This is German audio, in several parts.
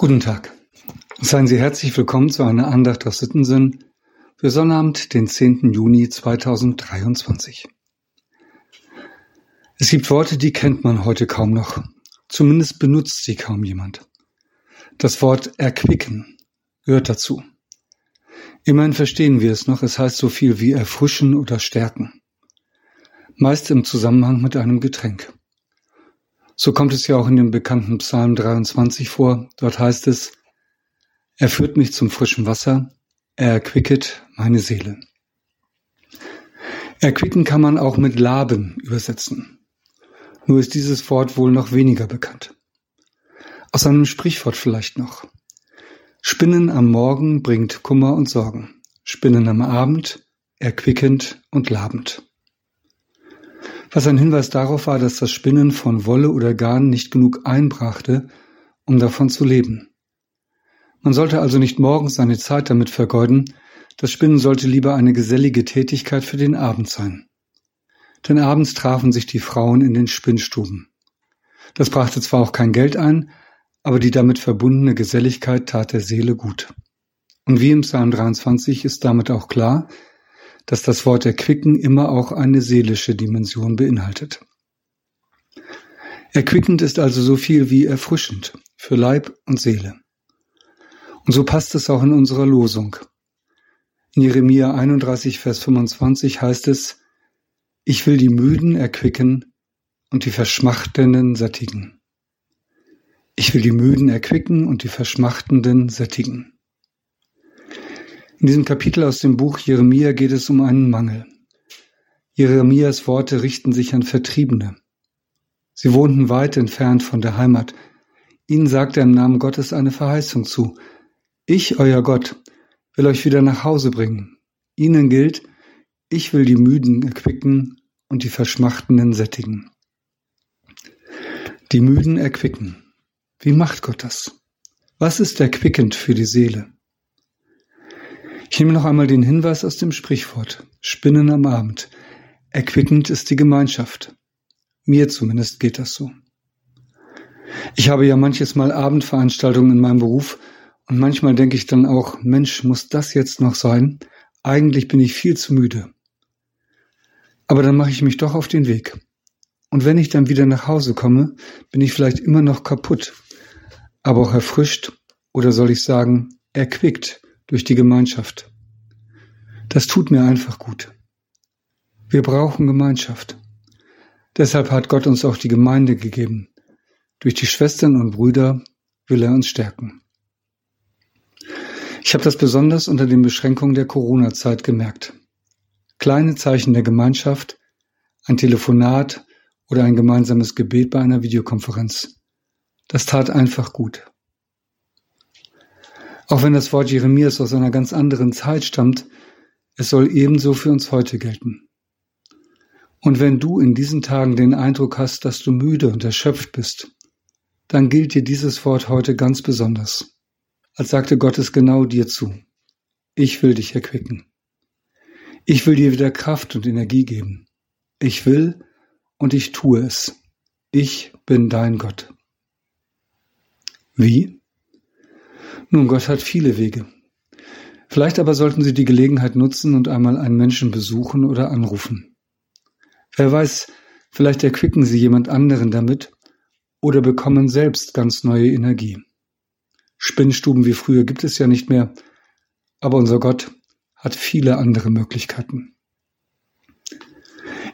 Guten Tag. Seien Sie herzlich willkommen zu einer Andacht aus Sittensinn für Sonnabend, den 10. Juni 2023. Es gibt Worte, die kennt man heute kaum noch. Zumindest benutzt sie kaum jemand. Das Wort erquicken gehört dazu. Immerhin verstehen wir es noch, es heißt so viel wie erfrischen oder stärken. Meist im Zusammenhang mit einem Getränk. So kommt es ja auch in dem bekannten Psalm 23 vor. Dort heißt es, er führt mich zum frischen Wasser, er erquicket meine Seele. Erquicken kann man auch mit laben übersetzen. Nur ist dieses Wort wohl noch weniger bekannt. Aus einem Sprichwort vielleicht noch. Spinnen am Morgen bringt Kummer und Sorgen. Spinnen am Abend erquickend und labend was ein Hinweis darauf war, dass das Spinnen von Wolle oder Garn nicht genug einbrachte, um davon zu leben. Man sollte also nicht morgens seine Zeit damit vergeuden, das Spinnen sollte lieber eine gesellige Tätigkeit für den Abend sein. Denn abends trafen sich die Frauen in den Spinnstuben. Das brachte zwar auch kein Geld ein, aber die damit verbundene Geselligkeit tat der Seele gut. Und wie im Psalm 23 ist damit auch klar, dass das Wort erquicken immer auch eine seelische Dimension beinhaltet. Erquickend ist also so viel wie erfrischend für Leib und Seele. Und so passt es auch in unserer Losung. In Jeremia 31, Vers 25 heißt es, ich will die Müden erquicken und die Verschmachtenden sättigen. Ich will die Müden erquicken und die Verschmachtenden sättigen. In diesem Kapitel aus dem Buch Jeremia geht es um einen Mangel. Jeremias Worte richten sich an Vertriebene. Sie wohnten weit entfernt von der Heimat. Ihnen sagt er im Namen Gottes eine Verheißung zu. Ich, euer Gott, will euch wieder nach Hause bringen. Ihnen gilt, ich will die Müden erquicken und die Verschmachtenden sättigen. Die Müden erquicken. Wie macht Gott das? Was ist erquickend für die Seele? Ich nehme noch einmal den Hinweis aus dem Sprichwort. Spinnen am Abend. Erquickend ist die Gemeinschaft. Mir zumindest geht das so. Ich habe ja manches Mal Abendveranstaltungen in meinem Beruf und manchmal denke ich dann auch, Mensch, muss das jetzt noch sein? Eigentlich bin ich viel zu müde. Aber dann mache ich mich doch auf den Weg. Und wenn ich dann wieder nach Hause komme, bin ich vielleicht immer noch kaputt, aber auch erfrischt oder soll ich sagen, erquickt durch die Gemeinschaft. Das tut mir einfach gut. Wir brauchen Gemeinschaft. Deshalb hat Gott uns auch die Gemeinde gegeben. Durch die Schwestern und Brüder will er uns stärken. Ich habe das besonders unter den Beschränkungen der Corona-Zeit gemerkt. Kleine Zeichen der Gemeinschaft, ein Telefonat oder ein gemeinsames Gebet bei einer Videokonferenz. Das tat einfach gut. Auch wenn das Wort Jeremias aus einer ganz anderen Zeit stammt, es soll ebenso für uns heute gelten. Und wenn du in diesen Tagen den Eindruck hast, dass du müde und erschöpft bist, dann gilt dir dieses Wort heute ganz besonders, als sagte Gott es genau dir zu. Ich will dich erquicken. Ich will dir wieder Kraft und Energie geben. Ich will und ich tue es. Ich bin dein Gott. Wie? Nun, Gott hat viele Wege. Vielleicht aber sollten Sie die Gelegenheit nutzen und einmal einen Menschen besuchen oder anrufen. Wer weiß, vielleicht erquicken Sie jemand anderen damit oder bekommen selbst ganz neue Energie. Spinnstuben wie früher gibt es ja nicht mehr, aber unser Gott hat viele andere Möglichkeiten.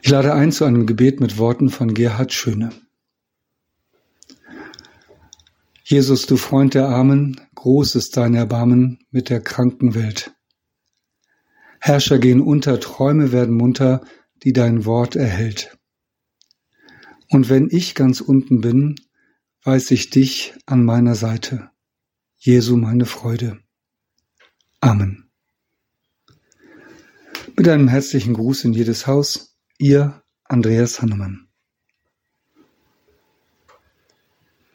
Ich lade ein zu einem Gebet mit Worten von Gerhard Schöne. Jesus, du Freund der Armen, groß ist dein Erbarmen mit der kranken Welt. Herrscher gehen unter, Träume werden munter, die dein Wort erhält. Und wenn ich ganz unten bin, weiß ich dich an meiner Seite. Jesu meine Freude. Amen. Mit einem herzlichen Gruß in jedes Haus, ihr Andreas Hannemann.